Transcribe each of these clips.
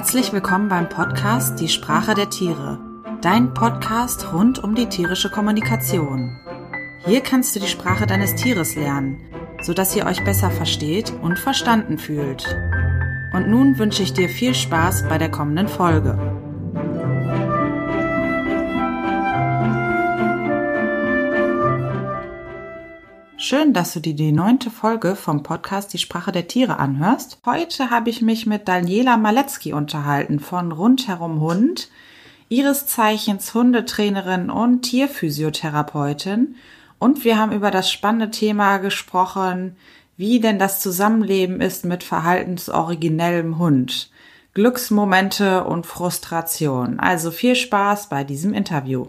Herzlich willkommen beim Podcast Die Sprache der Tiere, dein Podcast rund um die tierische Kommunikation. Hier kannst du die Sprache deines Tieres lernen, sodass ihr euch besser versteht und verstanden fühlt. Und nun wünsche ich dir viel Spaß bei der kommenden Folge. Schön, dass du dir die neunte Folge vom Podcast Die Sprache der Tiere anhörst. Heute habe ich mich mit Daniela Maletzki unterhalten von Rundherum Hund, ihres Zeichens Hundetrainerin und Tierphysiotherapeutin. Und wir haben über das spannende Thema gesprochen, wie denn das Zusammenleben ist mit verhaltensoriginellem Hund. Glücksmomente und Frustration. Also viel Spaß bei diesem Interview.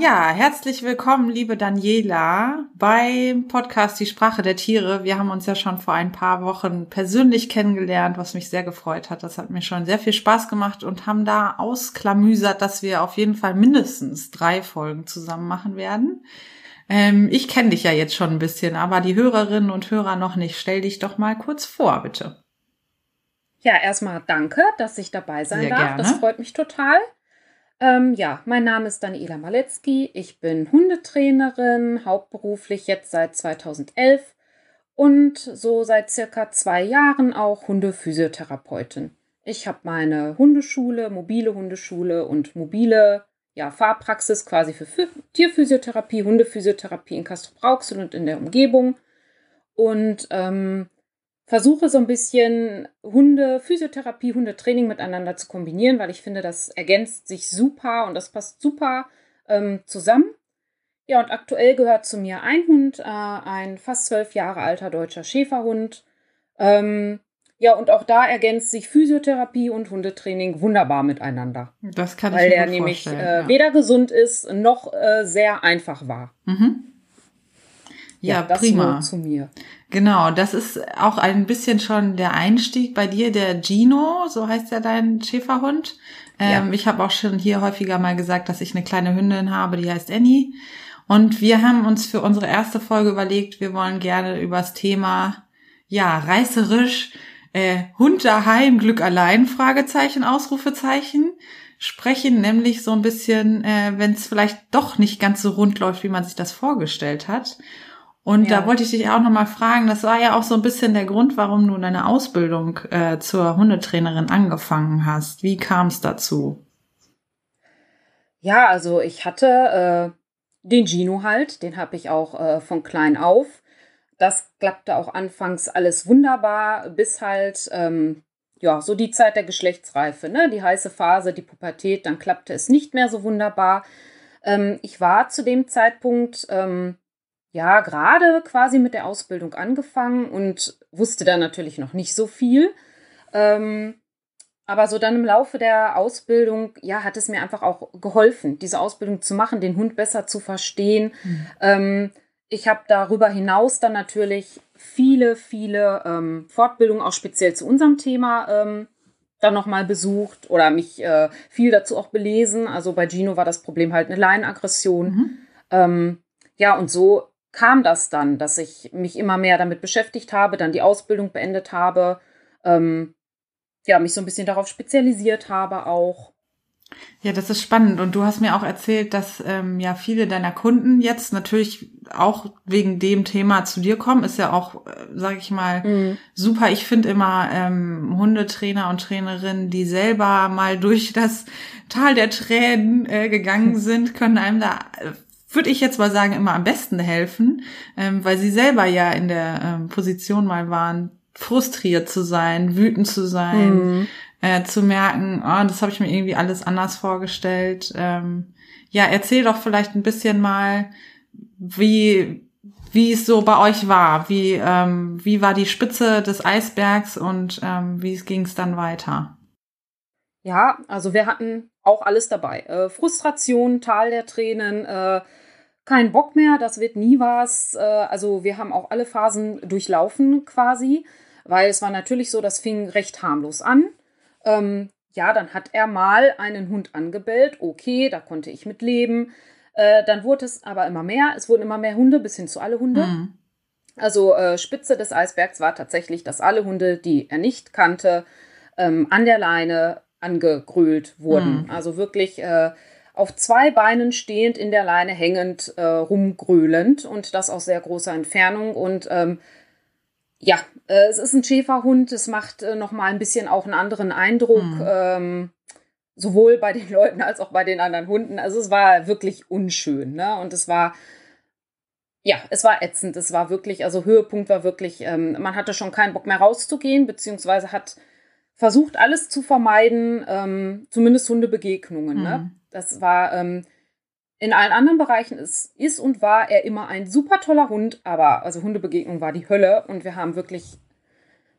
Ja, herzlich willkommen, liebe Daniela, beim Podcast Die Sprache der Tiere. Wir haben uns ja schon vor ein paar Wochen persönlich kennengelernt, was mich sehr gefreut hat. Das hat mir schon sehr viel Spaß gemacht und haben da ausklamüsert, dass wir auf jeden Fall mindestens drei Folgen zusammen machen werden. Ähm, ich kenne dich ja jetzt schon ein bisschen, aber die Hörerinnen und Hörer noch nicht. Stell dich doch mal kurz vor, bitte. Ja, erstmal danke, dass ich dabei sein sehr darf. Gerne. Das freut mich total. Ähm, ja, mein Name ist Daniela Maletzki. Ich bin Hundetrainerin, hauptberuflich jetzt seit 2011 und so seit circa zwei Jahren auch Hundephysiotherapeutin. Ich habe meine Hundeschule, mobile Hundeschule und mobile ja, Fahrpraxis quasi für Tierphysiotherapie, Hundephysiotherapie in Castro-Brauxel und in der Umgebung. Und ähm, versuche so ein bisschen Hunde, Physiotherapie, Hundetraining miteinander zu kombinieren, weil ich finde, das ergänzt sich super und das passt super ähm, zusammen. Ja, und aktuell gehört zu mir ein Hund, äh, ein fast zwölf Jahre alter deutscher Schäferhund. Ähm, ja, und auch da ergänzt sich Physiotherapie und Hundetraining wunderbar miteinander. Das kann ich mir Weil er nämlich äh, ja. weder gesund ist noch äh, sehr einfach war. Mhm. Ja, ja, das prima. zu mir. Genau, das ist auch ein bisschen schon der Einstieg bei dir, der Gino, so heißt ja dein Schäferhund. Ähm, ja. Ich habe auch schon hier häufiger mal gesagt, dass ich eine kleine Hündin habe, die heißt Annie. Und wir haben uns für unsere erste Folge überlegt, wir wollen gerne übers Thema, ja, reißerisch, äh, Hund daheim, Glück allein, Fragezeichen, Ausrufezeichen sprechen, nämlich so ein bisschen, äh, wenn es vielleicht doch nicht ganz so rund läuft, wie man sich das vorgestellt hat. Und ja. da wollte ich dich auch nochmal fragen, das war ja auch so ein bisschen der Grund, warum du deine Ausbildung äh, zur Hundetrainerin angefangen hast. Wie kam es dazu? Ja, also ich hatte äh, den Gino halt, den habe ich auch äh, von klein auf. Das klappte auch anfangs alles wunderbar, bis halt, ähm, ja, so die Zeit der Geschlechtsreife, ne? die heiße Phase, die Pubertät, dann klappte es nicht mehr so wunderbar. Ähm, ich war zu dem Zeitpunkt ähm, ja gerade quasi mit der Ausbildung angefangen und wusste da natürlich noch nicht so viel. Ähm, aber so dann im Laufe der Ausbildung, ja, hat es mir einfach auch geholfen, diese Ausbildung zu machen, den Hund besser zu verstehen. Mhm. Ähm, ich habe darüber hinaus dann natürlich viele, viele ähm, Fortbildungen, auch speziell zu unserem Thema, ähm, dann nochmal besucht oder mich äh, viel dazu auch belesen. Also bei Gino war das Problem halt eine Leinenaggression. Mhm. Ähm, ja, und so kam das dann, dass ich mich immer mehr damit beschäftigt habe, dann die Ausbildung beendet habe, ähm, ja, mich so ein bisschen darauf spezialisiert habe auch. Ja, das ist spannend. Und du hast mir auch erzählt, dass ähm, ja viele deiner Kunden jetzt natürlich auch wegen dem Thema zu dir kommen. Ist ja auch, äh, sage ich mal, mhm. super. Ich finde immer ähm, Hundetrainer und Trainerinnen, die selber mal durch das Tal der Tränen äh, gegangen sind, können einem da äh, würde ich jetzt mal sagen, immer am besten helfen, ähm, weil sie selber ja in der ähm, Position mal waren, frustriert zu sein, wütend zu sein, mhm. äh, zu merken, oh, das habe ich mir irgendwie alles anders vorgestellt. Ähm, ja, erzähl doch vielleicht ein bisschen mal, wie wie es so bei euch war, wie ähm, wie war die Spitze des Eisbergs und ähm, wie ging es dann weiter? Ja, also wir hatten auch alles dabei. Äh, Frustration, Tal der Tränen, äh, kein Bock mehr, das wird nie was. Äh, also wir haben auch alle Phasen durchlaufen quasi, weil es war natürlich so, das fing recht harmlos an. Ähm, ja, dann hat er mal einen Hund angebellt. Okay, da konnte ich mit leben. Äh, dann wurde es aber immer mehr. Es wurden immer mehr Hunde, bis hin zu alle Hunde. Mhm. Also äh, Spitze des Eisbergs war tatsächlich, dass alle Hunde, die er nicht kannte, ähm, an der Leine angegrölt wurden. Mhm. Also wirklich äh, auf zwei Beinen stehend, in der Leine hängend, äh, rumgrölend und das aus sehr großer Entfernung. Und ähm, ja, äh, es ist ein Schäferhund, es macht äh, nochmal ein bisschen auch einen anderen Eindruck. Mhm. Ähm, sowohl bei den Leuten als auch bei den anderen Hunden. Also es war wirklich unschön, ne? Und es war ja, es war ätzend. Es war wirklich, also Höhepunkt war wirklich, ähm, man hatte schon keinen Bock mehr rauszugehen, beziehungsweise hat versucht, alles zu vermeiden, ähm, zumindest Hundebegegnungen. Mhm. Ne? Das war ähm, in allen anderen Bereichen ist, ist und war er immer ein super toller Hund, aber also Hundebegegnung war die Hölle und wir haben wirklich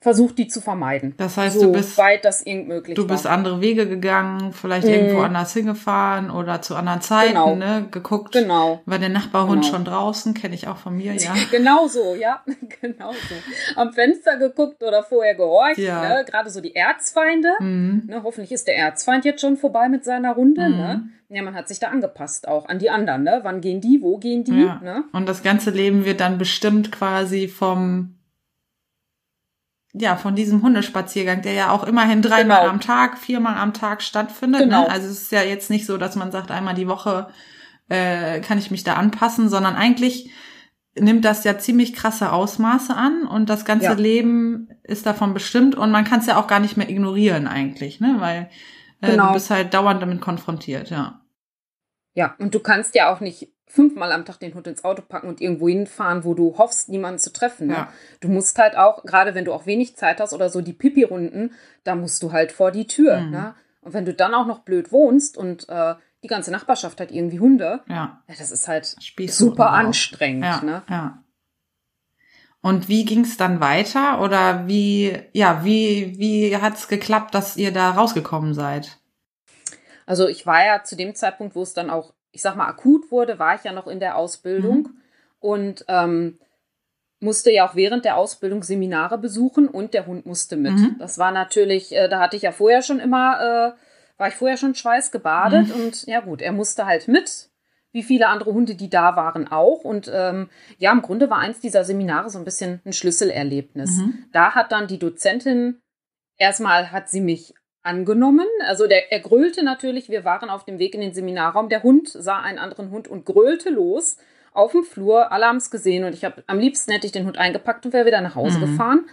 versucht, die zu vermeiden. Das heißt, so du bist weit das irgend möglich Du bist war. andere Wege gegangen, vielleicht mhm. irgendwo anders hingefahren oder zu anderen Zeiten, genau. ne, geguckt. Genau. War der Nachbarhund genau. schon draußen, kenne ich auch von mir, ja. genau so, ja, genau so. Am Fenster geguckt oder vorher gehorcht, ja. ne? gerade so die Erzfeinde. Mhm. Ne, hoffentlich ist der Erzfeind jetzt schon vorbei mit seiner Runde, mhm. ne? Ja, man hat sich da angepasst auch an die anderen, ne? Wann gehen die, wo gehen die, ja. ne? Und das ganze Leben wird dann bestimmt quasi vom ja, von diesem Hundespaziergang, der ja auch immerhin dreimal genau. am Tag, viermal am Tag stattfindet. Ne? Genau. Ne? Also es ist ja jetzt nicht so, dass man sagt, einmal die Woche äh, kann ich mich da anpassen, sondern eigentlich nimmt das ja ziemlich krasse Ausmaße an und das ganze ja. Leben ist davon bestimmt und man kann es ja auch gar nicht mehr ignorieren eigentlich, ne? Weil äh, genau. du bist halt dauernd damit konfrontiert, ja. Ja, und du kannst ja auch nicht fünfmal am Tag den Hund ins Auto packen und irgendwo hinfahren, wo du hoffst, niemanden zu treffen. Ne? Ja. Du musst halt auch, gerade wenn du auch wenig Zeit hast oder so die Pipi-Runden, da musst du halt vor die Tür. Mhm. Ne? Und wenn du dann auch noch blöd wohnst und äh, die ganze Nachbarschaft hat irgendwie Hunde, ja. ja das ist halt super anstrengend. Ja, ne? ja. Und wie ging es dann weiter? Oder wie, ja, wie, wie hat es geklappt, dass ihr da rausgekommen seid? Also ich war ja zu dem Zeitpunkt, wo es dann auch ich sag mal, akut wurde, war ich ja noch in der Ausbildung mhm. und ähm, musste ja auch während der Ausbildung Seminare besuchen und der Hund musste mit. Mhm. Das war natürlich, äh, da hatte ich ja vorher schon immer, äh, war ich vorher schon schweißgebadet mhm. und ja gut, er musste halt mit, wie viele andere Hunde, die da waren, auch. Und ähm, ja, im Grunde war eins dieser Seminare so ein bisschen ein Schlüsselerlebnis. Mhm. Da hat dann die Dozentin erstmal hat sie mich angenommen. Also der, er grölte natürlich, wir waren auf dem Weg in den Seminarraum. Der Hund sah einen anderen Hund und grölte los auf dem Flur. Alle haben es gesehen und ich habe am liebsten hätte ich den Hund eingepackt und wäre wieder nach Hause mhm. gefahren.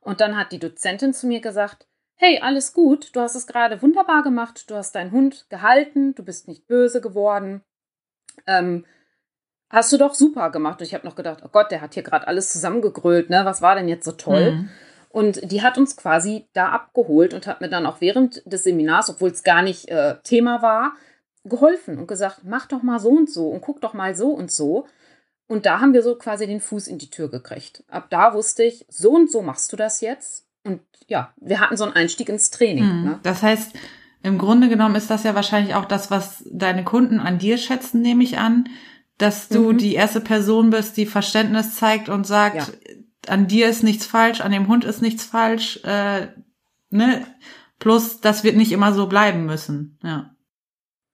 Und dann hat die Dozentin zu mir gesagt, hey, alles gut, du hast es gerade wunderbar gemacht, du hast deinen Hund gehalten, du bist nicht böse geworden. Ähm, hast du doch super gemacht. Und ich habe noch gedacht, oh Gott, der hat hier gerade alles zusammengegrölt, ne? Was war denn jetzt so toll? Mhm. Und die hat uns quasi da abgeholt und hat mir dann auch während des Seminars, obwohl es gar nicht äh, Thema war, geholfen und gesagt, mach doch mal so und so und guck doch mal so und so. Und da haben wir so quasi den Fuß in die Tür gekriegt. Ab da wusste ich, so und so machst du das jetzt. Und ja, wir hatten so einen Einstieg ins Training. Mhm. Ne? Das heißt, im Grunde genommen ist das ja wahrscheinlich auch das, was deine Kunden an dir schätzen, nehme ich an, dass du mhm. die erste Person bist, die Verständnis zeigt und sagt, ja an dir ist nichts falsch, an dem Hund ist nichts falsch, äh, ne? Plus, das wird nicht immer so bleiben müssen, ja.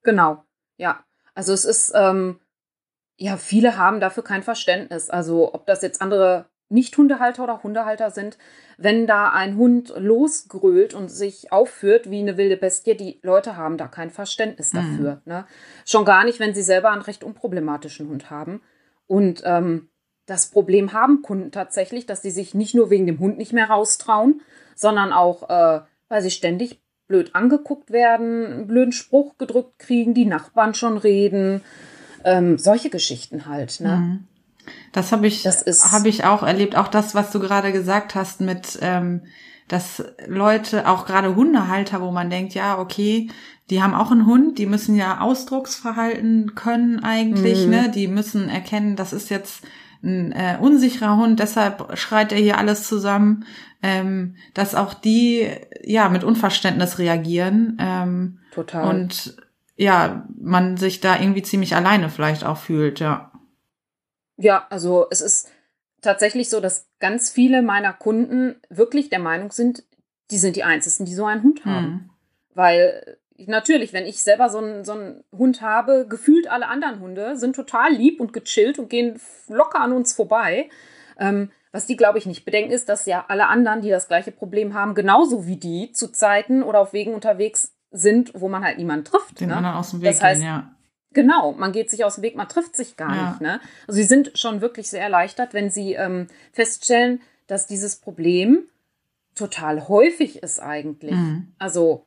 Genau, ja. Also es ist, ähm, ja, viele haben dafür kein Verständnis. Also ob das jetzt andere nicht-Hundehalter oder Hundehalter sind, wenn da ein Hund losgrölt und sich aufführt wie eine wilde Bestie, die Leute haben da kein Verständnis mhm. dafür. Mhm. Ne? Schon gar nicht, wenn sie selber einen recht unproblematischen Hund haben. Und ähm, das Problem haben Kunden tatsächlich, dass sie sich nicht nur wegen dem Hund nicht mehr raustrauen, sondern auch, äh, weil sie ständig blöd angeguckt werden, einen blöden Spruch gedrückt kriegen, die Nachbarn schon reden, ähm, solche Geschichten halt. Ne? Mhm. Das habe ich, habe ich auch erlebt. Auch das, was du gerade gesagt hast mit, ähm, dass Leute, auch gerade Hundehalter, wo man denkt, ja, okay, die haben auch einen Hund, die müssen ja Ausdrucksverhalten können eigentlich, mhm. ne? Die müssen erkennen, das ist jetzt ein äh, unsicherer Hund, deshalb schreit er hier alles zusammen, ähm, dass auch die ja mit Unverständnis reagieren. Ähm, Total. Und ja, man sich da irgendwie ziemlich alleine vielleicht auch fühlt, ja. Ja, also es ist tatsächlich so, dass ganz viele meiner Kunden wirklich der Meinung sind, die sind die Einzigen, die so einen Hund haben. Hm. Weil natürlich, wenn ich selber so einen, so einen Hund habe, gefühlt alle anderen Hunde sind total lieb und gechillt und gehen locker an uns vorbei. Ähm, was die, glaube ich, nicht bedenken, ist, dass ja alle anderen, die das gleiche Problem haben, genauso wie die zu Zeiten oder auf Wegen unterwegs sind, wo man halt niemanden trifft. Den ne? anderen aus dem Weg Das heißt, gehen, ja. Genau, man geht sich aus dem Weg, man trifft sich gar Ja. nicht. Ne? Also sie sind schon wirklich sehr erleichtert, wenn sie ähm, feststellen, dass dieses Problem total häufig ist eigentlich. Mhm. Also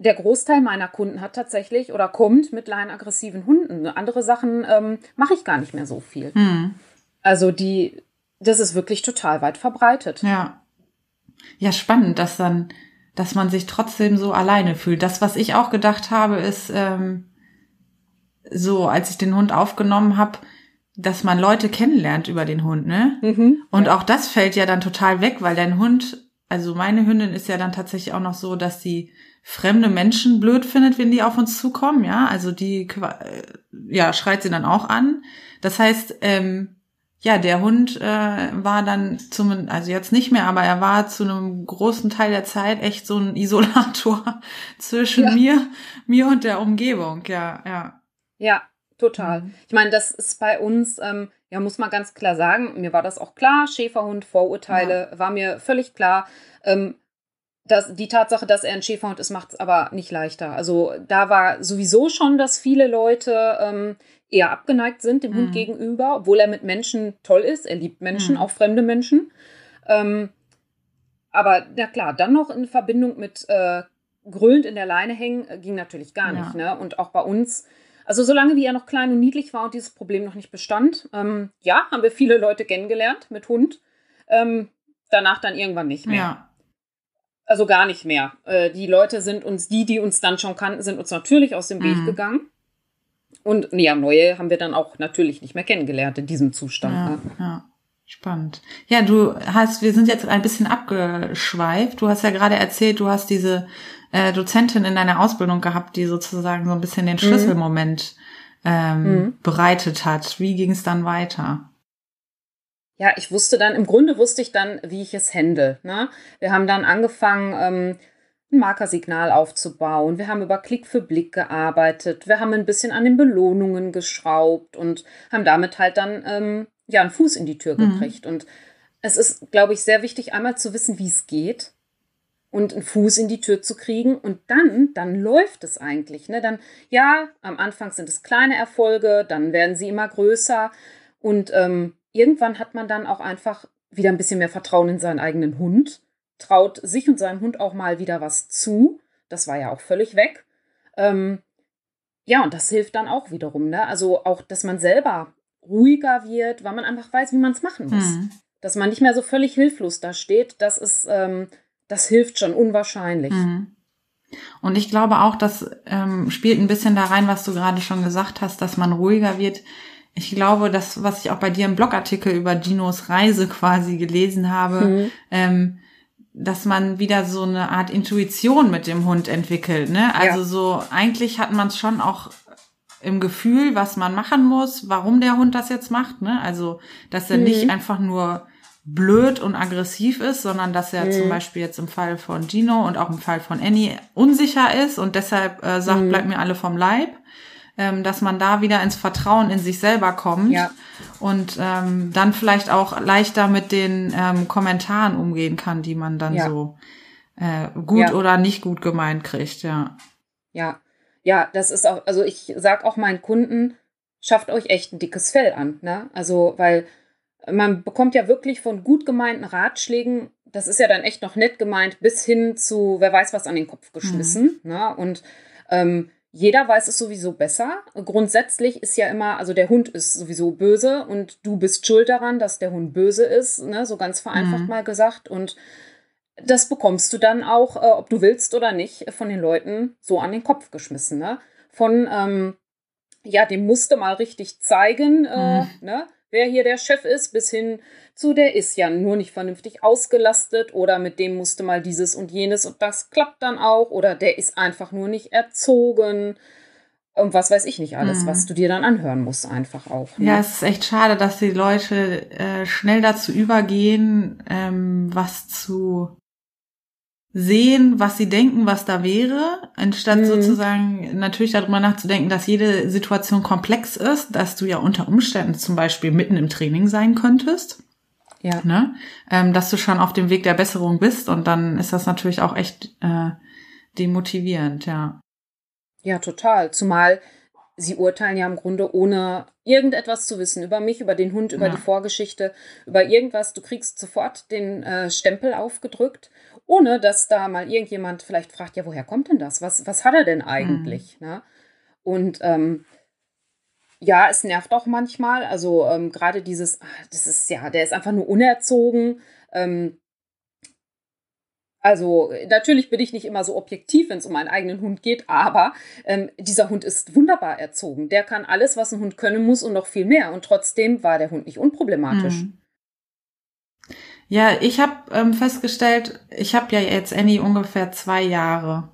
der Großteil meiner Kunden hat tatsächlich oder kommt mit leinaggressiven Hunden. Andere Sachen ähm, mache ich gar nicht mehr so viel. Mhm. Also die, das ist wirklich total weit verbreitet. Ja. Ja, spannend, dass dann, dass man sich trotzdem so alleine fühlt. Das, was ich auch gedacht habe, ist ähm, so, als ich den Hund aufgenommen habe, dass man Leute kennenlernt über den Hund, ne? Mhm. Und auch das fällt ja dann total weg, weil dein Hund, also meine Hündin ist ja dann tatsächlich auch noch so, dass sie fremde Menschen blöd findet, wenn die auf uns zukommen, ja. Also die, äh, ja, schreit sie dann auch an. Das heißt, ähm, ja, der Hund äh, war dann zum, also jetzt nicht mehr, aber er war zu einem großen Teil der Zeit echt so ein Isolator zwischen Ja. mir, mir und der Umgebung, ja, ja. Ja, total. Mhm. Ich meine, das ist bei uns, ähm, ja, muss man ganz klar sagen, mir war das auch klar, Schäferhund, Vorurteile, war mir völlig klar. Ähm, dass die Tatsache, dass er ein Schäferhund ist, macht es aber nicht leichter. Also da war sowieso schon, dass viele Leute ähm, eher abgeneigt sind dem Hund Mhm. gegenüber, obwohl er mit Menschen toll ist. Er liebt Menschen, Mhm. auch fremde Menschen. Ähm, aber na klar, dann noch in Verbindung mit äh, grüllend in der Leine hängen, äh, ging natürlich gar Ja. nicht. Ne? Und auch bei uns, also solange wie er noch klein und niedlich war und dieses Problem noch nicht bestand, ähm, ja, haben wir viele Leute kennengelernt mit Hund. Ähm, danach dann irgendwann nicht mehr. Ja, Also gar nicht mehr. Äh, die Leute sind uns, die, die uns dann schon kannten, sind uns natürlich aus dem Weg Mhm. gegangen. Und ja, neue haben wir dann auch natürlich nicht mehr kennengelernt in diesem Zustand. Ja, Ne? ja. Spannend. Ja, du hast, wir sind jetzt ein bisschen abgeschweift. Du hast ja gerade erzählt, du hast diese äh, Dozentin in deiner Ausbildung gehabt, die sozusagen so ein bisschen den Schlüsselmoment ähm, Mhm. bereitet hat. Wie ging es dann weiter? Ja, ich wusste dann, im Grunde wusste ich dann, wie ich es handle. Ne? Wir haben dann angefangen, ähm, ein Markersignal aufzubauen. Wir haben über Klick für Blick gearbeitet. Wir haben ein bisschen an den Belohnungen geschraubt und haben damit halt dann ähm, ja einen Fuß in die Tür Mhm. gekriegt. Und es ist, glaube ich, sehr wichtig, einmal zu wissen, wie es geht und einen Fuß in die Tür zu kriegen und dann, dann läuft es eigentlich. Ne? Dann, ja, am Anfang sind es kleine Erfolge, dann werden sie immer größer und ähm, irgendwann hat man dann auch einfach wieder ein bisschen mehr Vertrauen in seinen eigenen Hund, traut sich und seinem Hund auch mal wieder was zu. Das war ja auch völlig weg. Ähm, ja, und das hilft dann auch wiederum. Ne? Also auch, dass man selber ruhiger wird, weil man einfach weiß, wie man es machen muss. Mhm. Dass man nicht mehr so völlig hilflos da steht, das ist, ähm, das hilft schon unwahrscheinlich. Mhm. Und ich glaube auch, das ähm, spielt ein bisschen da rein, was du gerade schon gesagt hast, dass man ruhiger wird. Ich glaube, das, was ich auch bei dir im Blogartikel über Dinos Reise quasi gelesen habe, Mhm. ähm, dass man wieder so eine Art Intuition mit dem Hund entwickelt. Ne? Also Ja. so eigentlich hat man es schon auch im Gefühl, was man machen muss, warum der Hund das jetzt macht. Ne? Also dass er Mhm. nicht einfach nur blöd und aggressiv ist, sondern dass er Mhm. zum Beispiel jetzt im Fall von Gino und auch im Fall von Annie unsicher ist und deshalb äh, sagt, Mhm. bleibt mir alle vom Leib. Ähm, dass man da wieder ins Vertrauen in sich selber kommt Ja. und ähm, dann vielleicht auch leichter mit den ähm, Kommentaren umgehen kann, die man dann Ja. so äh, gut Ja. oder nicht gut gemeint kriegt, ja. Ja, ja, das ist auch, also ich sag auch meinen Kunden, schafft euch echt ein dickes Fell an, ne? Also, weil man bekommt ja wirklich von gut gemeinten Ratschlägen, das ist ja dann echt noch nett gemeint, bis hin zu, wer weiß was an den Kopf geschmissen, ne? Und ähm, jeder weiß es sowieso besser. Grundsätzlich ist ja immer, also der Hund ist sowieso böse und du bist schuld daran, dass der Hund böse ist, ne? So ganz vereinfacht Mhm. mal gesagt. Und das bekommst du dann auch, äh, ob du willst oder nicht, von den Leuten so an den Kopf geschmissen. Ne? Von, ähm, ja, dem musste mal richtig zeigen, äh, Mhm. ne? wer hier der Chef ist, bis hin zu, der ist ja nur nicht vernünftig ausgelastet oder mit dem musste mal dieses und jenes und das klappt dann auch oder der ist einfach nur nicht erzogen. Und was weiß ich nicht alles, Mhm. was du dir dann anhören musst, einfach auch. Ne? Ja, es ist echt schade, dass die Leute äh, schnell dazu übergehen, ähm, was zu sehen, was sie denken, was da wäre, anstatt mhm. sozusagen natürlich darüber nachzudenken, dass jede Situation komplex ist, dass du ja unter Umständen zum Beispiel mitten im Training sein könntest. Ja. Ne? Ähm, dass du schon auf dem Weg der Besserung bist und dann ist das natürlich auch echt äh, demotivierend, ja. Ja, total. Zumal sie urteilen ja im Grunde ohne irgendetwas zu wissen über mich, über den Hund, über ja. die Vorgeschichte, über irgendwas. Du kriegst sofort den äh, Stempel aufgedrückt, ohne dass da mal irgendjemand vielleicht fragt, ja, woher kommt denn das? Was, was hat er denn eigentlich? Mhm. Ne? Und ähm, ja, es nervt auch manchmal. Also ähm, gerade dieses, das ist ja, der ist einfach nur unerzogen. Ähm, also natürlich bin ich nicht immer so objektiv, wenn es um meinen eigenen Hund geht, aber ähm, dieser Hund ist wunderbar erzogen. Der kann alles, was ein Hund können muss und noch viel mehr. Und trotzdem war der Hund nicht unproblematisch. Mhm. Ja, ich habe ähm, festgestellt, ich habe ja jetzt Annie ungefähr zwei Jahre.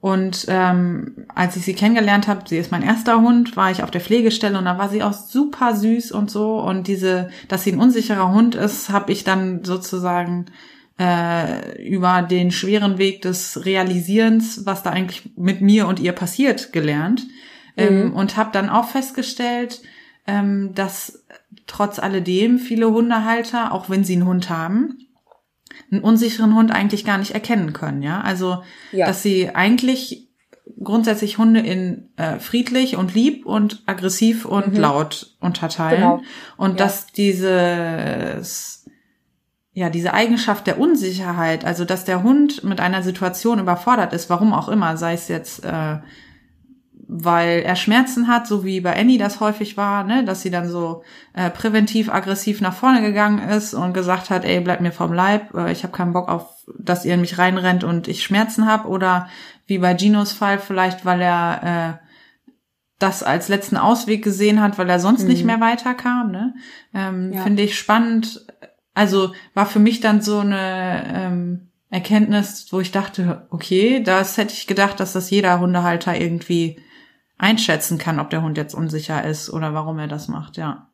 Und ähm, als ich sie kennengelernt habe, sie ist mein erster Hund, war ich auf der Pflegestelle und da war sie auch super süß und so. Und diese, dass sie ein unsicherer Hund ist, habe ich dann sozusagen äh, über den schweren Weg des Realisierens, was da eigentlich mit mir und ihr passiert, gelernt. Ähm, mhm. Ähm, und habe dann auch festgestellt, ähm, dass trotz alledem viele Hundehalter, auch wenn sie einen Hund haben, einen unsicheren Hund eigentlich gar nicht erkennen können, ja. Also, ja. dass sie eigentlich grundsätzlich Hunde in äh, friedlich und lieb und aggressiv und mhm. laut unterteilen. Genau. Und ja. dass dieses ja, diese Eigenschaft der Unsicherheit, also dass der Hund mit einer Situation überfordert ist, warum auch immer, sei es jetzt, äh, weil er Schmerzen hat, so wie bei Annie das häufig war, ne, dass sie dann so äh, präventiv aggressiv nach vorne gegangen ist und gesagt hat, ey, bleib mir vom Leib, äh, ich habe keinen Bock auf, dass ihr in mich reinrennt und ich Schmerzen habe, oder wie bei Ginos Fall vielleicht, weil er äh, das als letzten Ausweg gesehen hat, weil er sonst mhm. nicht mehr weiterkam. Ne? Ähm, ja. Finde ich spannend, also war für mich dann so eine ähm, Erkenntnis, wo ich dachte, okay, das hätte ich gedacht, dass das jeder Hundehalter irgendwie einschätzen kann, ob der Hund jetzt unsicher ist oder warum er das macht, ja.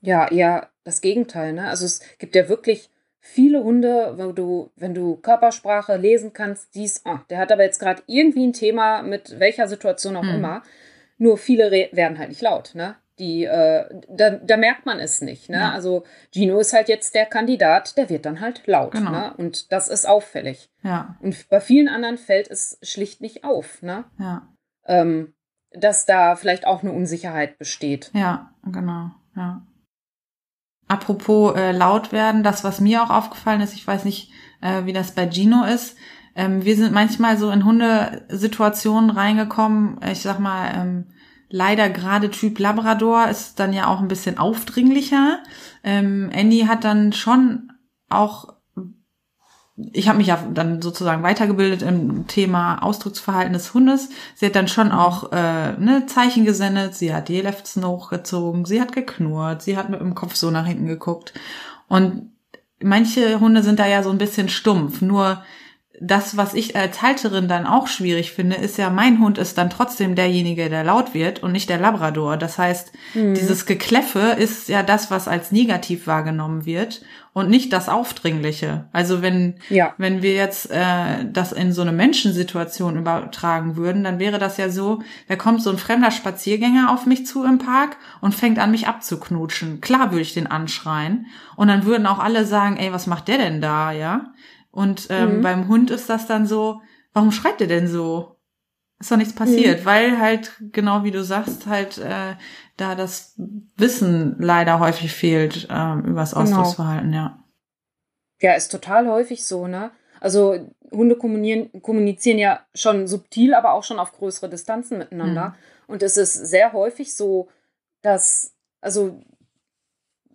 Ja, eher das Gegenteil, ne? Also es gibt ja wirklich viele Hunde, wo du, wenn du Körpersprache lesen kannst, dies, oh, der hat aber jetzt gerade irgendwie ein Thema mit welcher Situation auch hm. immer. Nur viele werden halt nicht laut, ne? Die, äh, da, da merkt man es nicht. Ne? Ja. Also Gino ist halt jetzt der Kandidat, der wird dann halt laut. Genau. Ne? Und das ist auffällig. Ja. Und bei vielen anderen fällt es schlicht nicht auf, ne? Ja. Ähm, dass da vielleicht auch eine Unsicherheit besteht. Ja, genau. Ja. Apropos äh, laut werden, das, was mir auch aufgefallen ist, ich weiß nicht, äh, wie das bei Gino ist. Ähm, wir sind manchmal so in Hundesituationen reingekommen, ich sag mal, ähm, leider gerade Typ Labrador ist dann ja auch ein bisschen aufdringlicher. Ähm, Andy hat dann schon auch ich habe mich ja dann sozusagen weitergebildet im Thema Ausdrucksverhalten des Hundes. Sie hat dann schon auch äh, ne, Zeichen gesendet, sie hat die Lefzen hochgezogen, sie hat geknurrt, sie hat mit dem Kopf so nach hinten geguckt. Und manche Hunde sind da ja so ein bisschen stumpf. Nur das, was ich als Halterin dann auch schwierig finde, ist ja, mein Hund ist dann trotzdem derjenige, der laut wird und nicht der Labrador. Das heißt, mhm. dieses Gekläffe ist ja das, was als negativ wahrgenommen wird und nicht das Aufdringliche. Also wenn, ja. wenn wir jetzt äh, das in so eine Menschensituation übertragen würden, dann wäre das ja so, da kommt so ein fremder Spaziergänger auf mich zu im Park und fängt an, mich abzuknutschen. Klar würde ich den anschreien. Und dann würden auch alle sagen, ey, was macht der denn da, ja? Und ähm, mhm. beim Hund ist das dann so, warum schreit der denn so? Ist doch nichts passiert, mhm. weil halt, genau wie du sagst, halt äh, da das Wissen leider häufig fehlt ähm, über das genau. Ausdrucksverhalten, genau. ja. Ja, ist total häufig so, ne? Also Hunde kommunizieren, kommunizieren ja schon subtil, aber auch schon auf größere Distanzen miteinander. Mhm. Und es ist sehr häufig so, dass, also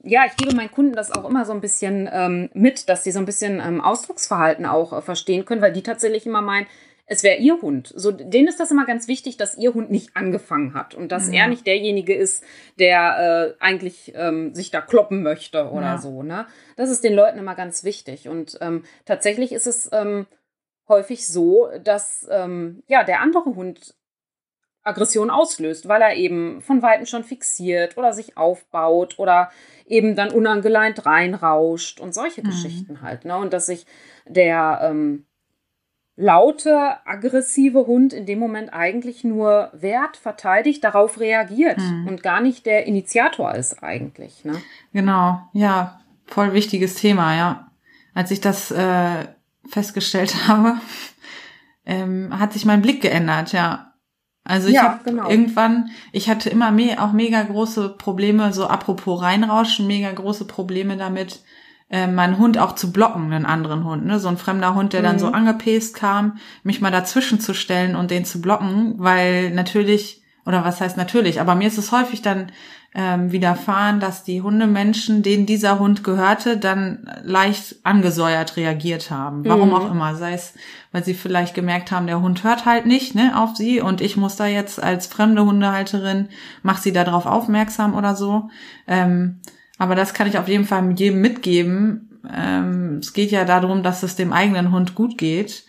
ja, ich gebe meinen Kunden das auch immer so ein bisschen ähm, mit, dass sie so ein bisschen ähm, Ausdrucksverhalten auch äh, verstehen können, weil die tatsächlich immer meinen, es wäre ihr Hund. So, denen ist das immer ganz wichtig, dass ihr Hund nicht angefangen hat und dass ja. er nicht derjenige ist, der äh, eigentlich ähm, sich da kloppen möchte oder ja. so. Ne? Das ist den Leuten immer ganz wichtig. Und ähm, tatsächlich ist es ähm, häufig so, dass ähm, ja der andere Hund Aggression auslöst, weil er eben von Weitem schon fixiert oder sich aufbaut oder eben dann unangeleint reinrauscht und solche mhm. Geschichten halt. Ne? Und dass sich der ähm, laute, aggressive Hund in dem Moment eigentlich nur wehrt, verteidigt, darauf reagiert mhm. und gar nicht der Initiator ist eigentlich. Ne? Genau, ja, voll wichtiges Thema, ja. Als ich das äh, festgestellt habe, ähm, hat sich mein Blick geändert, ja. Also ich ja, habe genau. irgendwann, ich hatte immer mehr, auch mega große Probleme, so apropos reinrauschen, mega große Probleme damit, äh, meinen Hund auch zu blocken, einen anderen Hund, ne? So ein fremder Hund, der mhm. dann so mhm. angepest kam, mich mal dazwischen zu stellen und den zu blocken, weil natürlich, oder was heißt natürlich, aber mir ist es häufig dann ähm, widerfahren, dass die Hundemenschen, denen dieser Hund gehörte, dann leicht angesäuert reagiert haben. Warum mhm. auch immer. Sei es, weil sie vielleicht gemerkt haben, der Hund hört halt nicht ne, auf sie und ich muss da jetzt als fremde Hundehalterin, mach sie darauf aufmerksam oder so. Ähm, aber das kann ich auf jeden Fall jedem mitgeben. Ähm, es geht ja darum, dass es dem eigenen Hund gut geht.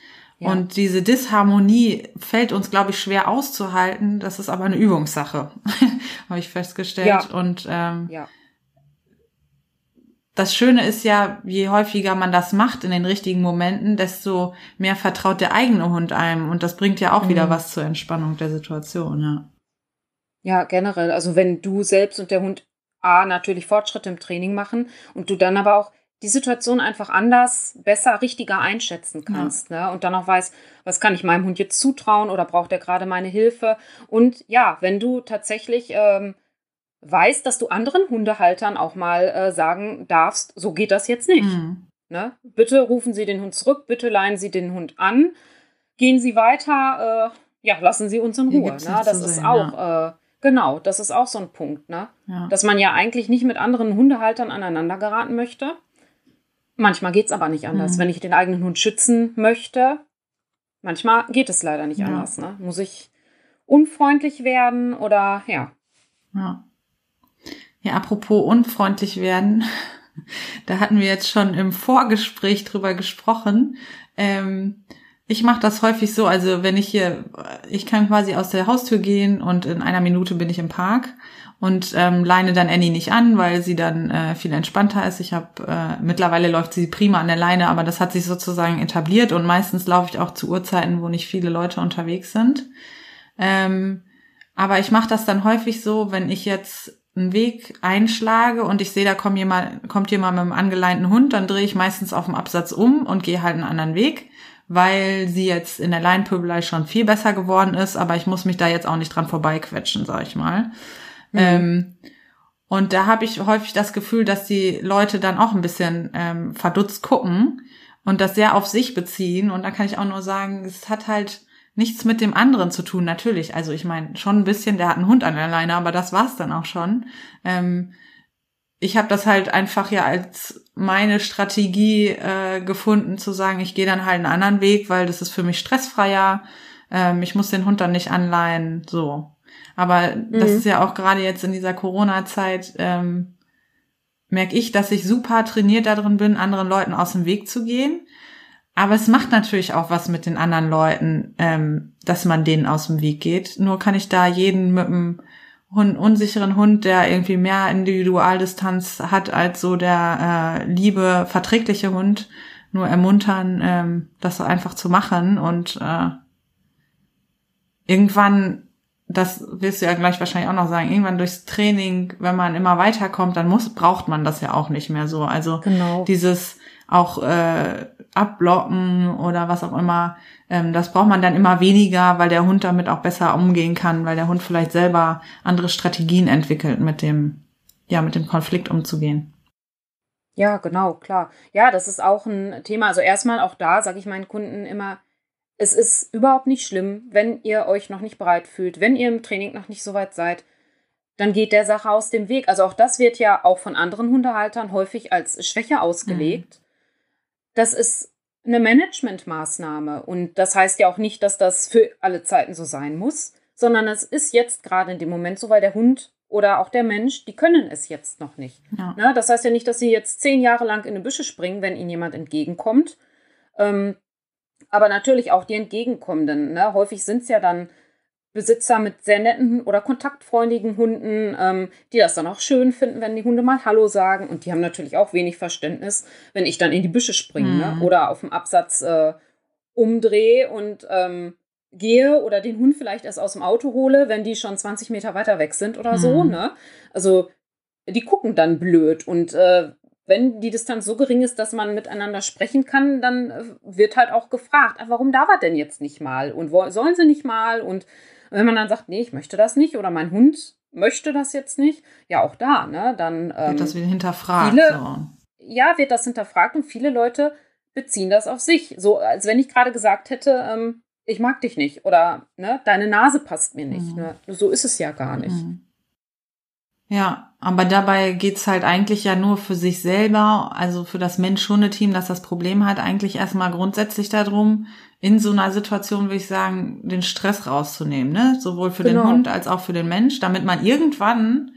Und diese Disharmonie fällt uns, glaube ich, schwer auszuhalten. Das ist aber eine Übungssache, habe ich festgestellt. Ja. Und ähm, ja. das Schöne ist ja, je häufiger man das macht in den richtigen Momenten, desto mehr vertraut der eigene Hund einem. Und das bringt ja auch mhm. wieder was zur Entspannung der Situation. Ja. ja, generell. Also wenn du selbst und der Hund A natürlich Fortschritte im Training machen und du dann aber auch die Situation einfach anders, besser, richtiger einschätzen kannst. Ja. Ne? Und dann auch weiß, was kann ich meinem Hund jetzt zutrauen oder braucht er gerade meine Hilfe? Und ja, wenn du tatsächlich ähm, weißt, dass du anderen Hundehaltern auch mal äh, sagen darfst, so geht das jetzt nicht. Mhm. Ne? Bitte rufen Sie den Hund zurück, bitte leihen Sie den Hund an, gehen Sie weiter, äh, ja, lassen Sie uns in Ruhe. Ne? Das ist sehen, auch. Ja. Äh, Genau, das ist auch so ein Punkt, ne? Ja. Dass man ja eigentlich nicht mit anderen Hundehaltern aneinander geraten möchte. Manchmal geht's aber nicht anders. Mhm. Wenn ich den eigenen Hund schützen möchte, manchmal geht es leider nicht ja. anders. Ne? Muss ich unfreundlich werden oder ja. Ja. Ja, apropos unfreundlich werden, da hatten wir jetzt schon im Vorgespräch drüber gesprochen. Ähm, ich mache das häufig so, also wenn ich hier, ich kann quasi aus der Haustür gehen und in einer Minute bin ich im Park und ähm, leine dann Annie nicht an, weil sie dann äh, viel entspannter ist. Ich habe äh, mittlerweile läuft sie prima an der Leine, aber das hat sich sozusagen etabliert und meistens laufe ich auch zu Uhrzeiten, wo nicht viele Leute unterwegs sind. Ähm, aber ich mache das dann häufig so, wenn ich jetzt einen Weg einschlage und ich sehe, da kommt jemand, kommt jemand mit einem angeleinten Hund, dann drehe ich meistens auf dem Absatz um und gehe halt einen anderen Weg, weil sie jetzt in der Leinpöbelei schon viel besser geworden ist, aber ich muss mich da jetzt auch nicht dran vorbeiquetschen, sag ich mal. Mhm. Ähm, und da habe ich häufig das Gefühl, dass die Leute dann auch ein bisschen ähm, verdutzt gucken und das sehr auf sich beziehen. Und da kann ich auch nur sagen, es hat halt nichts mit dem anderen zu tun, natürlich. Also ich meine, schon ein bisschen, der hat einen Hund an der Leine, aber das war's dann auch schon. Ähm, ich habe das halt einfach ja als meine Strategie äh, gefunden, zu sagen, ich gehe dann halt einen anderen Weg, weil das ist für mich stressfreier. Ähm, ich muss den Hund dann nicht anleihen, so. Aber mhm. das ist ja auch gerade jetzt in dieser Corona-Zeit, ähm, merke ich, dass ich super trainiert darin bin, anderen Leuten aus dem Weg zu gehen. Aber es macht natürlich auch was mit den anderen Leuten, ähm, dass man denen aus dem Weg geht. Nur kann ich da jeden mit einem Hund, unsicheren Hund, der irgendwie mehr Individualdistanz hat als so der äh, liebe, verträgliche Hund, nur ermuntern, ähm, das einfach zu machen. Und äh, irgendwann das wirst du ja gleich wahrscheinlich auch noch sagen, irgendwann durchs Training, wenn man immer weiterkommt, dann muss, braucht man das ja auch nicht mehr so. Also genau. dieses auch äh, abblocken oder was auch immer, ähm, das braucht man dann immer weniger, weil der Hund damit auch besser umgehen kann, weil der Hund vielleicht selber andere Strategien entwickelt, mit dem, ja, mit dem Konflikt umzugehen. Ja, genau, klar. Ja, das ist auch ein Thema. Also erstmal auch da sage ich meinen Kunden immer, es ist überhaupt nicht schlimm, wenn ihr euch noch nicht bereit fühlt, wenn ihr im Training noch nicht so weit seid, dann geht der Sache aus dem Weg. Also auch das wird ja auch von anderen Hundehaltern häufig als Schwäche ausgelegt. Mhm. Das ist eine Managementmaßnahme und das heißt ja auch nicht, dass das für alle Zeiten so sein muss, sondern es ist jetzt gerade in dem Moment so, weil der Hund oder auch der Mensch, die können es jetzt noch nicht. Ja. Na, das heißt ja nicht, dass sie jetzt zehn Jahre lang in die Büsche springen, wenn ihnen jemand entgegenkommt. Ähm, aber natürlich auch die Entgegenkommenden. Ne? Häufig sind es ja dann Besitzer mit sehr netten oder kontaktfreundlichen Hunden, ähm, die das dann auch schön finden, wenn die Hunde mal Hallo sagen. Und die haben natürlich auch wenig Verständnis, wenn ich dann in die Büsche springe ne? mhm. ne? oder auf dem Absatz äh, umdrehe und ähm, gehe oder den Hund vielleicht erst aus dem Auto hole, wenn die schon 20 Meter weiter weg sind oder mhm. so. Ne? Also die gucken dann blöd und äh, wenn die Distanz so gering ist, dass man miteinander sprechen kann, dann äh, wird halt auch gefragt, ah, warum darf er denn jetzt nicht mal und sollen sie nicht mal und und wenn man dann sagt, nee, ich möchte das nicht oder mein Hund möchte das jetzt nicht, ja auch da, ne, dann ähm, wird das wieder hinterfragt. Viele, so. Ja, wird das hinterfragt und viele Leute beziehen das auf sich. So, als wenn ich gerade gesagt hätte, ähm, ich mag dich nicht oder ne, deine Nase passt mir nicht. Mhm. Ne? So ist es ja gar nicht. Mhm. Ja, aber dabei geht's halt eigentlich ja nur für sich selber, also für das Mensch-Hunde-Team, dass das Problem hat eigentlich erstmal grundsätzlich darum, in so einer Situation, würde ich sagen, den Stress rauszunehmen, ne? Sowohl für genau. den Hund als auch für den Mensch, damit man irgendwann,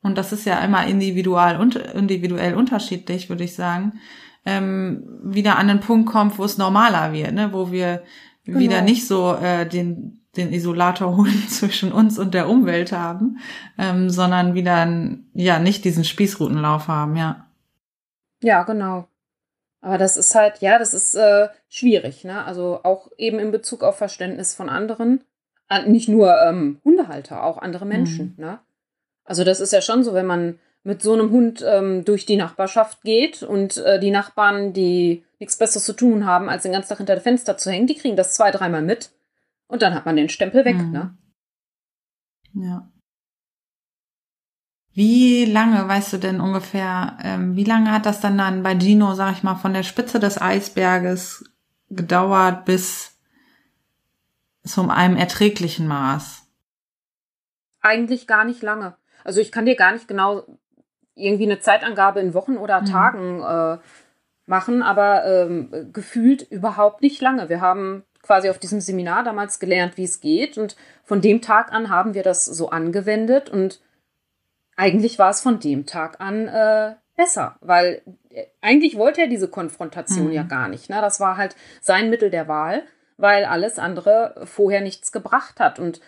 und das ist ja immer individual und individuell unterschiedlich, würde ich sagen, ähm, wieder an den Punkt kommt, wo es normaler wird, ne? Wo wir genau. wieder nicht so äh, den den Isolatorhund zwischen uns und der Umwelt haben, ähm, sondern wieder ja nicht diesen Spießrutenlauf haben, ja. Ja, genau. Aber das ist halt, ja, das ist äh, schwierig, ne? Also auch eben in Bezug auf Verständnis von anderen. Nicht nur ähm, Hundehalter, auch andere Menschen, mhm. ne? Also das ist ja schon so, wenn man mit so einem Hund ähm, durch die Nachbarschaft geht und äh, die Nachbarn, die nichts Besseres zu tun haben, als den ganzen Tag hinter dem Fenster zu hängen, die kriegen das zwei, dreimal mit. Und dann hat man den Stempel weg, mhm. ne? Ja. Wie lange, weißt du denn ungefähr, ähm, wie lange hat das dann dann bei Gino, sag ich mal, von der Spitze des Eisberges gedauert bis zum einem erträglichen Maß? Eigentlich gar nicht lange. Also ich kann dir gar nicht genau irgendwie eine Zeitangabe in Wochen oder mhm. Tagen äh, machen, aber ähm, gefühlt überhaupt nicht lange. Wir haben quasi auf diesem Seminar damals gelernt, wie es geht. Und von dem Tag an haben wir das so angewendet. Und eigentlich war es von dem Tag an äh, besser, weil äh, eigentlich wollte er diese Konfrontation mhm. ja gar nicht. Ne? Das war halt sein Mittel der Wahl, weil alles andere vorher nichts gebracht hat. Und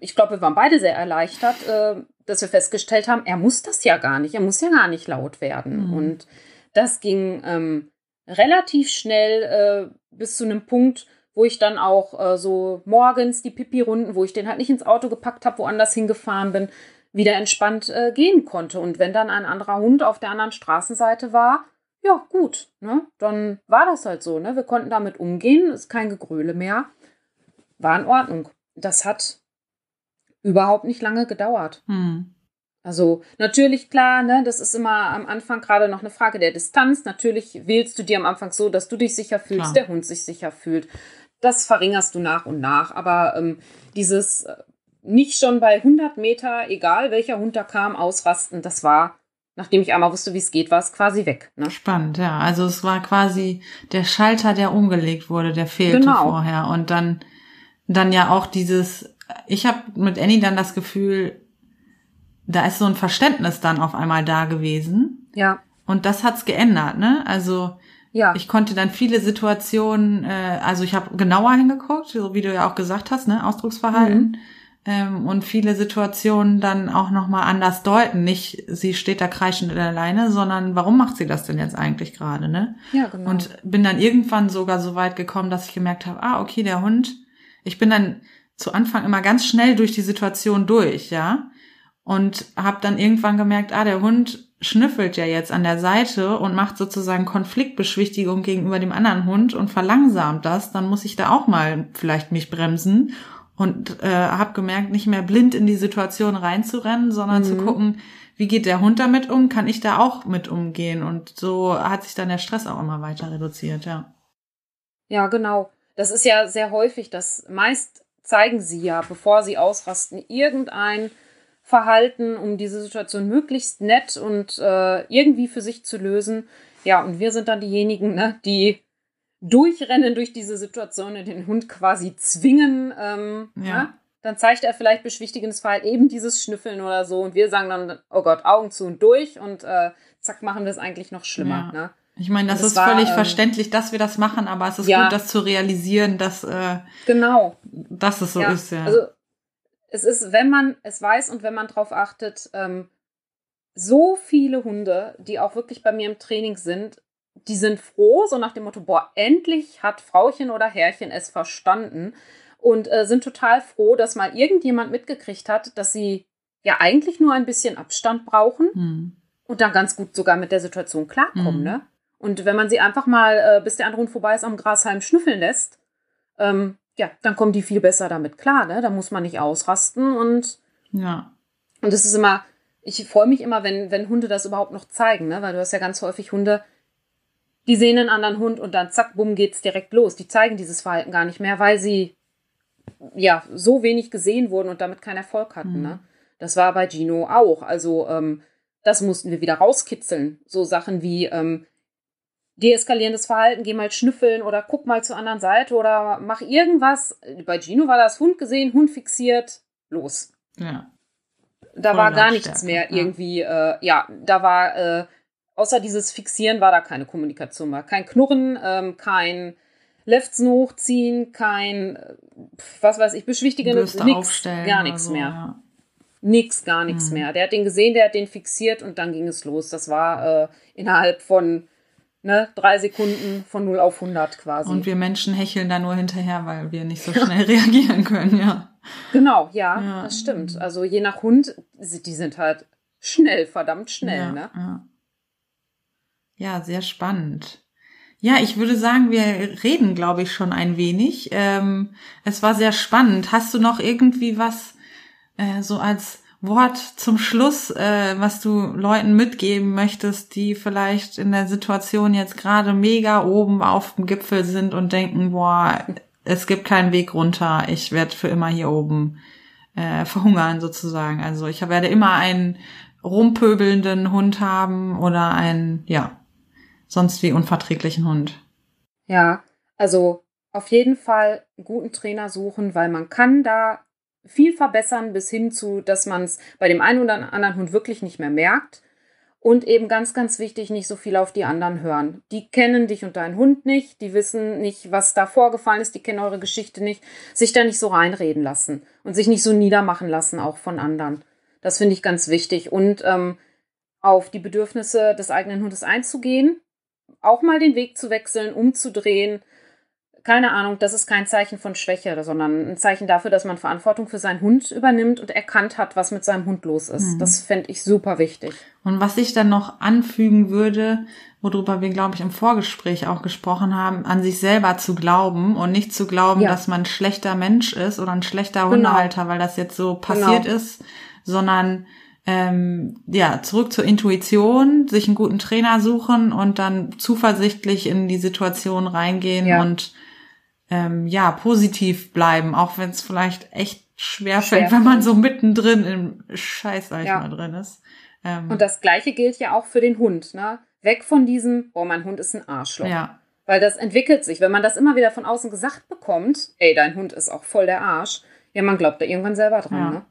ich glaube, wir waren beide sehr erleichtert, äh, dass wir festgestellt haben, er muss das ja gar nicht, er muss ja gar nicht laut werden. Mhm. Und das ging ähm, relativ schnell äh, bis zu einem Punkt, wo ich dann auch äh, so morgens die Pipi-Runden, wo ich den halt nicht ins Auto gepackt habe, woanders hingefahren bin, wieder entspannt äh, gehen konnte. Und wenn dann ein anderer Hund auf der anderen Straßenseite war, ja, gut, ne? Dann war das halt so, ne? Wir konnten damit umgehen, ist kein Gegröle mehr. War in Ordnung. Das hat überhaupt nicht lange gedauert. Hm. Also natürlich klar, ne, das ist immer am Anfang gerade noch eine Frage der Distanz. Natürlich wählst du dir am Anfang so, dass du dich sicher fühlst, klar. der Hund sich sicher fühlt das verringerst du nach und nach. Aber ähm, dieses äh, nicht schon bei 100 Meter, egal welcher Hund da kam, ausrasten, das war, nachdem ich einmal wusste, wie es geht, war es quasi weg. Ne? Spannend, ja. Also es war quasi der Schalter, der umgelegt wurde, der fehlte genau. vorher. Und dann, dann ja auch dieses, ich habe mit Annie dann das Gefühl, da ist so ein Verständnis dann auf einmal da gewesen. Ja. Und das hat's geändert, ne? Also ja. Ich konnte dann viele Situationen, äh, also ich habe genauer hingeguckt, so wie du ja auch gesagt hast, ne, Ausdrucksverhalten. Mhm. Ähm, und viele Situationen dann auch nochmal anders deuten. Nicht, sie steht da kreischend alleine, sondern warum macht sie das denn jetzt eigentlich gerade, ne? Ja, genau. Und bin dann irgendwann sogar so weit gekommen, dass ich gemerkt habe, ah, okay, der Hund, ich bin dann zu Anfang immer ganz schnell durch die Situation durch, ja. Und habe dann irgendwann gemerkt, ah, der Hund schnüffelt ja jetzt an der Seite und macht sozusagen Konfliktbeschwichtigung gegenüber dem anderen Hund und verlangsamt das, dann muss ich da auch mal vielleicht mich bremsen und äh, habe gemerkt, nicht mehr blind in die Situation reinzurennen, sondern mhm. zu gucken, wie geht der Hund damit um, kann ich da auch mit umgehen und so hat sich dann der Stress auch immer weiter reduziert, ja. Ja, genau. Das ist ja sehr häufig, dass meist zeigen sie ja, bevor sie ausrasten, irgendein verhalten, um diese Situation möglichst nett und äh, irgendwie für sich zu lösen. Ja, und wir sind dann diejenigen, ne, die durchrennen durch diese Situation und den Hund quasi zwingen. Ähm, ja. Ne? Dann zeigt er vielleicht beschwichtigendes Verhalten, eben dieses Schnüffeln oder so. Und wir sagen dann, oh Gott, Augen zu und durch. Und äh, zack, machen wir es eigentlich noch schlimmer. Ja. Ne? Ich meine, das, ist war, völlig ähm, verständlich, dass wir das machen, aber es ist ja. gut, das zu realisieren, dass, äh, genau. dass es so ja. ist. Ja. Also es ist, wenn man es weiß und wenn man drauf achtet, ähm, so viele Hunde, die auch wirklich bei mir im Training sind, die sind froh, so nach dem Motto, boah, endlich hat Frauchen oder Herrchen es verstanden und äh, sind total froh, dass mal irgendjemand mitgekriegt hat, dass sie ja eigentlich nur ein bisschen Abstand brauchen hm. und dann ganz gut sogar mit der Situation klarkommen, hm. ne? Und wenn man sie einfach mal, äh, bis der andere Hund vorbei ist, am Grashalm schnüffeln lässt, ähm, ja, dann kommen die viel besser damit klar, ne? Da muss man nicht ausrasten und ja. Und es ist immer, ich freue mich immer, wenn, wenn Hunde das überhaupt noch zeigen, ne? Weil du hast ja ganz häufig Hunde, die sehen einen anderen Hund und dann zack, bumm, geht's direkt los. Die zeigen dieses Verhalten gar nicht mehr, weil sie ja so wenig gesehen wurden und damit keinen Erfolg hatten. Mhm. Ne? Das war bei Gino auch. Also ähm, das mussten wir wieder rauskitzeln. So Sachen wie ähm, deeskalierendes Verhalten, geh mal schnüffeln oder guck mal zur anderen Seite oder mach irgendwas. Bei Gino war das Hund gesehen, Hund fixiert, los. Ja. Da war gar nichts mehr ja. irgendwie, äh, ja, da war, äh, außer dieses Fixieren war da keine Kommunikation mehr. Kein Knurren, ähm, kein Lefts hochziehen, kein, was weiß ich, beschwichtigendes, nix, gar nichts so, mehr. Ja. Nix, gar nichts mhm. mehr. Der hat den gesehen, der hat den fixiert und dann ging es los. Das war äh, innerhalb von ne, drei Sekunden von 0 auf 100 quasi. Und wir Menschen hecheln da nur hinterher, weil wir nicht so schnell reagieren können, ja. Genau, ja, ja, das stimmt. Also je nach Hund, die sind halt schnell, verdammt schnell, ja, ne? Ja. ja, sehr spannend. Ja, ich würde sagen, wir reden, glaube ich, schon ein wenig. Ähm, es war sehr spannend. Hast du noch irgendwie was äh, so als Wort zum Schluss, äh, was du Leuten mitgeben möchtest, die vielleicht in der Situation jetzt gerade mega oben auf dem Gipfel sind und denken, boah, es gibt keinen Weg runter, ich werde für immer hier oben äh, verhungern sozusagen. Also ich werde immer einen rumpöbelnden Hund haben oder einen, ja, sonst wie unverträglichen Hund. Ja, also auf jeden Fall einen guten Trainer suchen, weil man kann da viel verbessern bis hin zu, dass man es bei dem einen oder anderen Hund wirklich nicht mehr merkt. Und eben ganz, ganz wichtig, nicht so viel auf die anderen hören. Die kennen dich und deinen Hund nicht, die wissen nicht, was da vorgefallen ist, die kennen eure Geschichte nicht. Sich da nicht so reinreden lassen und sich nicht so niedermachen lassen, auch von anderen. Das finde ich ganz wichtig. Und ähm, auf die Bedürfnisse des eigenen Hundes einzugehen auch mal den Weg zu wechseln, umzudrehen. Keine Ahnung, das ist kein Zeichen von Schwäche, sondern ein Zeichen dafür, dass man Verantwortung für seinen Hund übernimmt und erkannt hat, was mit seinem Hund los ist. Mhm. Das fände ich super wichtig. Und was ich dann noch anfügen würde, worüber wir, glaube ich, im Vorgespräch auch gesprochen haben, an sich selber zu glauben und nicht zu glauben, ja. dass man ein schlechter Mensch ist oder ein schlechter genau. Hundehalter, weil das jetzt so passiert genau. ist, sondern ähm, ja, zurück zur Intuition, sich einen guten Trainer suchen und dann zuversichtlich in die Situation reingehen ja. und ähm, ja, positiv bleiben, auch wenn es vielleicht echt schwer, fällt, wenn man so mittendrin im Scheiß, sag ich ja. mal, drin ist. Ähm, und das gleiche gilt ja auch für den Hund, ne? Weg von diesem, oh, mein Hund ist ein Arschloch. Ja. Weil das entwickelt sich. Wenn man das immer wieder von außen gesagt bekommt, ey, dein Hund ist auch voll der Arsch, ja, man glaubt da irgendwann selber dran, ja. ne?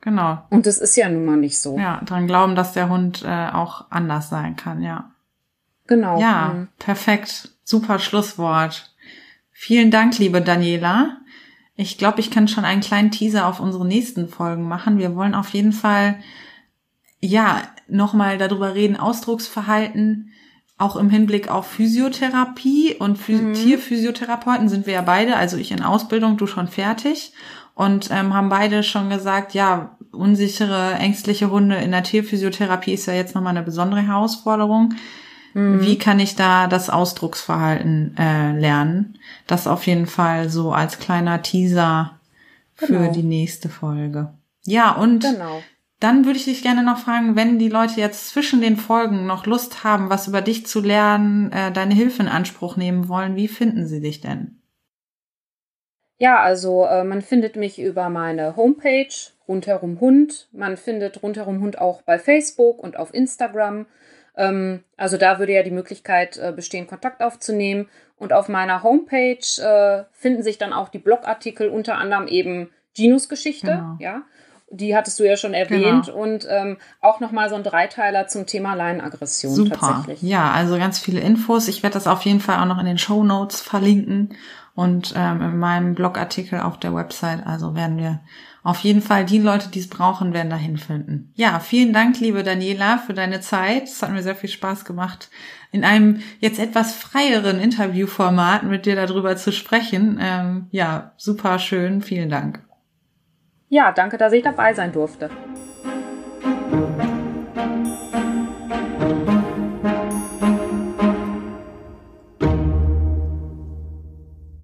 Genau. Und das ist ja nun mal nicht so. Ja, dran glauben, dass der Hund äh, auch anders sein kann, ja. Genau. Ja, mhm. perfekt. Super Schlusswort. Vielen Dank, liebe Daniela. Ich glaube, ich kann schon einen kleinen Teaser auf unsere nächsten Folgen machen. Wir wollen auf jeden Fall, ja, nochmal darüber reden, Ausdrucksverhalten, auch im Hinblick auf Physiotherapie und Phy mhm. Tierphysiotherapeuten sind wir ja beide, also ich in Ausbildung, du schon fertig und ähm, haben beide schon gesagt, ja, unsichere, ängstliche Hunde in der Tierphysiotherapie ist ja jetzt nochmal eine besondere Herausforderung. Mhm. Wie kann ich da das Ausdrucksverhalten äh, lernen? Das auf jeden Fall so als kleiner Teaser für genau. die nächste Folge. Ja, und genau. dann würde ich dich gerne noch fragen, wenn die Leute jetzt zwischen den Folgen noch Lust haben, was über dich zu lernen, äh, deine Hilfe in Anspruch nehmen wollen, wie finden sie dich denn? Ja, also äh, man findet mich über meine Homepage rundherum Hund. Man findet rundherum Hund auch bei Facebook und auf Instagram. Ähm, also da würde ja die Möglichkeit äh, bestehen, Kontakt aufzunehmen. Und auf meiner Homepage äh, finden sich dann auch die Blogartikel, unter anderem eben Ginos Geschichte, genau. ja. Die hattest du ja schon erwähnt genau. und ähm, auch nochmal so ein Dreiteiler zum Thema Leinenaggression Super. tatsächlich. Ja, also ganz viele Infos. Ich werde das auf jeden Fall auch noch in den Show Notes verlinken und ähm, in meinem Blogartikel auf der Website. Also werden wir auf jeden Fall die Leute, die es brauchen, werden dahin finden. Ja, vielen Dank, liebe Daniela, für deine Zeit. Es hat mir sehr viel Spaß gemacht, in einem jetzt etwas freieren Interviewformat mit dir darüber zu sprechen. Ähm, ja, super schön. Vielen Dank. Ja, danke, dass ich dabei sein durfte.